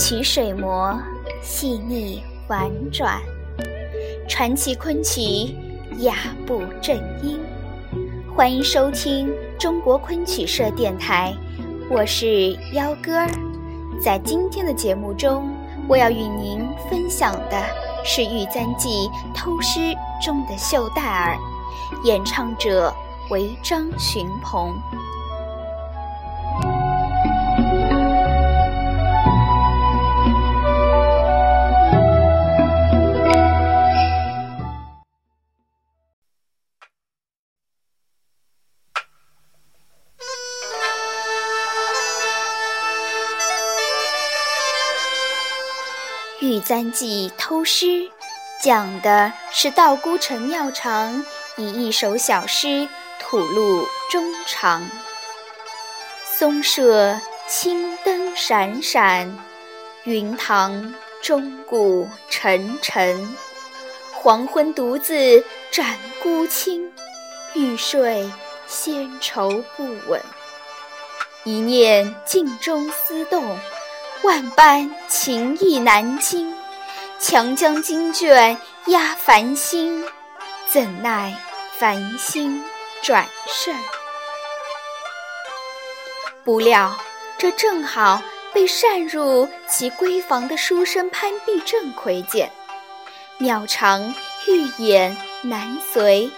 曲水磨，细腻婉转，传奇昆曲雅步正音。欢迎收听中国昆曲社电台，我是幺哥儿。在今天的节目中，我要与您分享的是《玉簪记·偷诗》中的秀黛儿，演唱者为张寻鹏。《玉簪记·偷诗》讲的是道姑陈妙长以一首小诗吐露衷肠。松舍青灯闪闪，云堂钟鼓沉沉。黄昏独自展孤清，欲睡先愁不稳。一念镜中思动。万般情意难禁，强将经卷压凡心，怎奈繁星转瞬。不料这正好被擅入其闺房的书生潘必正窥见，妙长欲掩难随，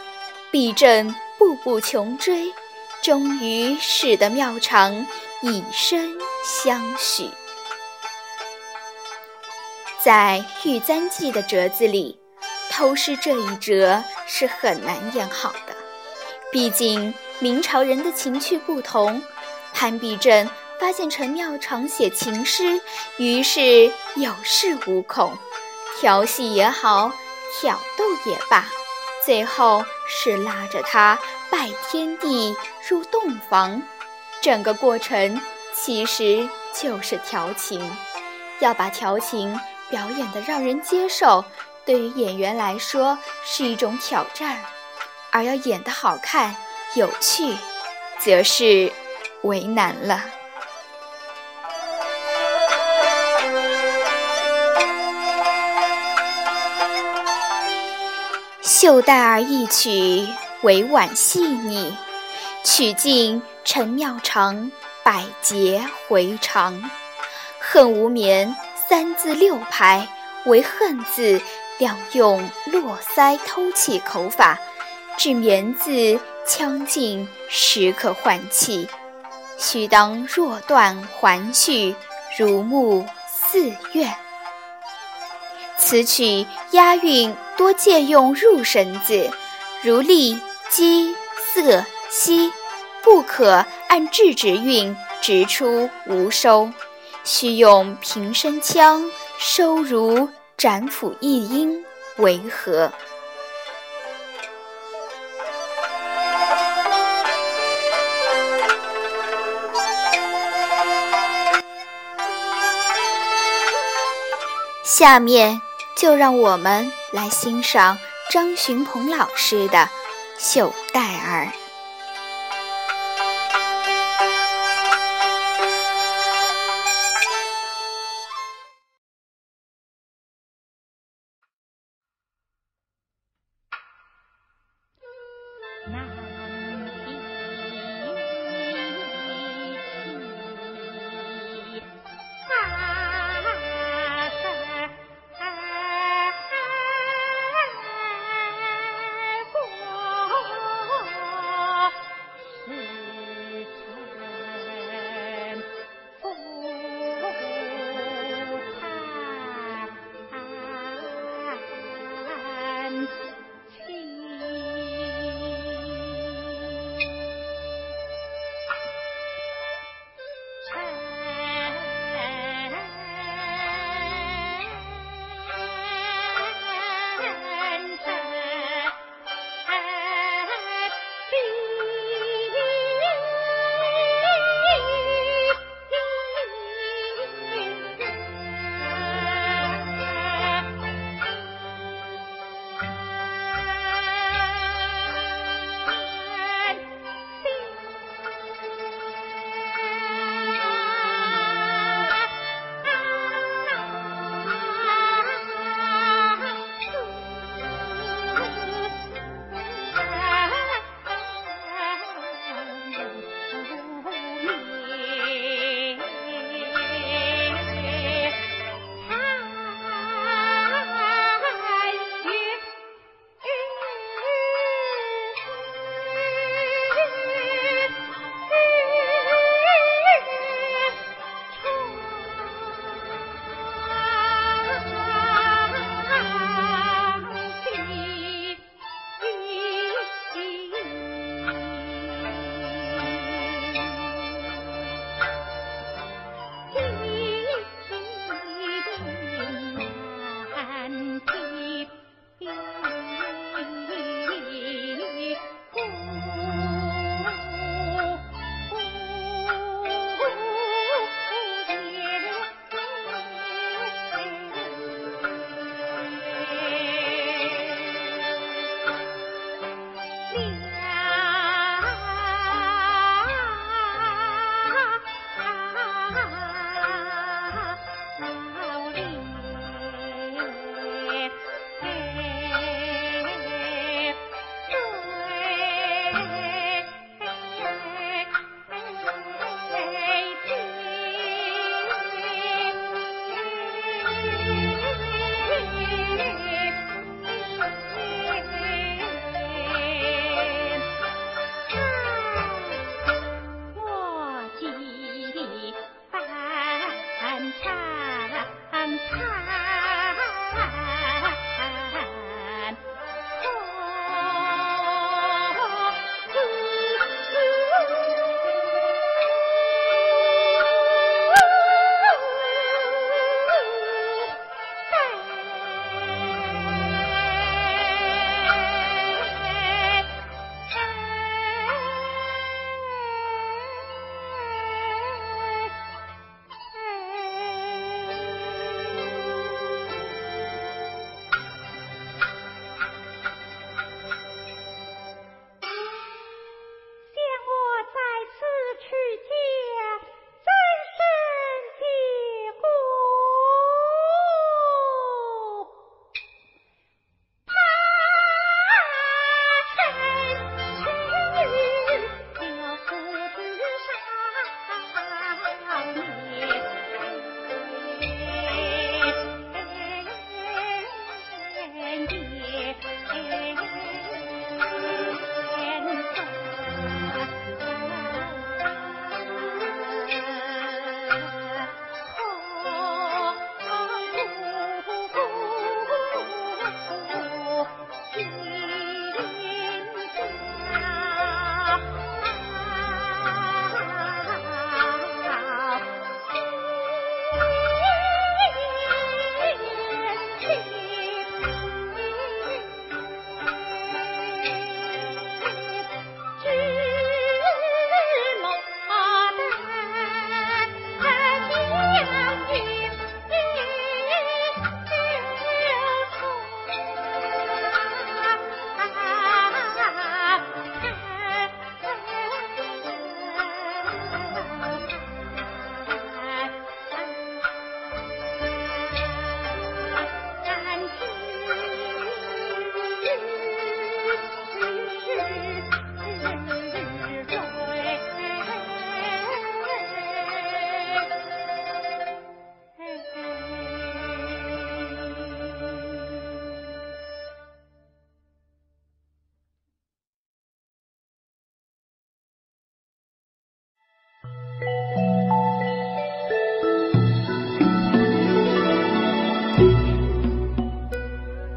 必正步步穷追，终于使得妙长以身相许。在《玉簪记》的折子里，偷诗这一折是很难演好的。毕竟明朝人的情趣不同，潘必正发现陈妙常写情诗，于是有恃无恐，调戏也好，挑逗也罢，最后是拉着他拜天地入洞房。整个过程其实就是调情，要把调情。表演的让人接受，对于演员来说是一种挑战；而要演得好看、有趣，则是为难了。绣带儿一曲委婉细腻，曲尽陈妙长百劫回肠，恨无眠。三字六拍为恨字，两用络腮偷气口法，至眠字腔劲时可换气，须当若断还续，如沐似怨。此曲押韵多借用入声字，如立、积、色、息，不可按质指韵直出无收。须用平声腔收如斩甫一音为和。下面就让我们来欣赏张寻鹏老师的《绣带儿》。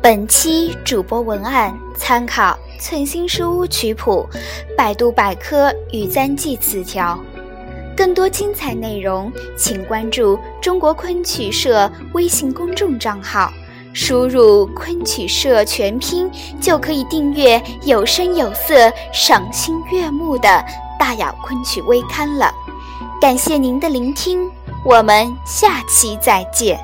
本期主播文案参考寸心书屋曲谱、百度百科与簪记词条。更多精彩内容，请关注中国昆曲社微信公众账号，输入“昆曲社”全拼就可以订阅有声有色、赏心悦目的大雅昆曲微刊了。感谢您的聆听，我们下期再见。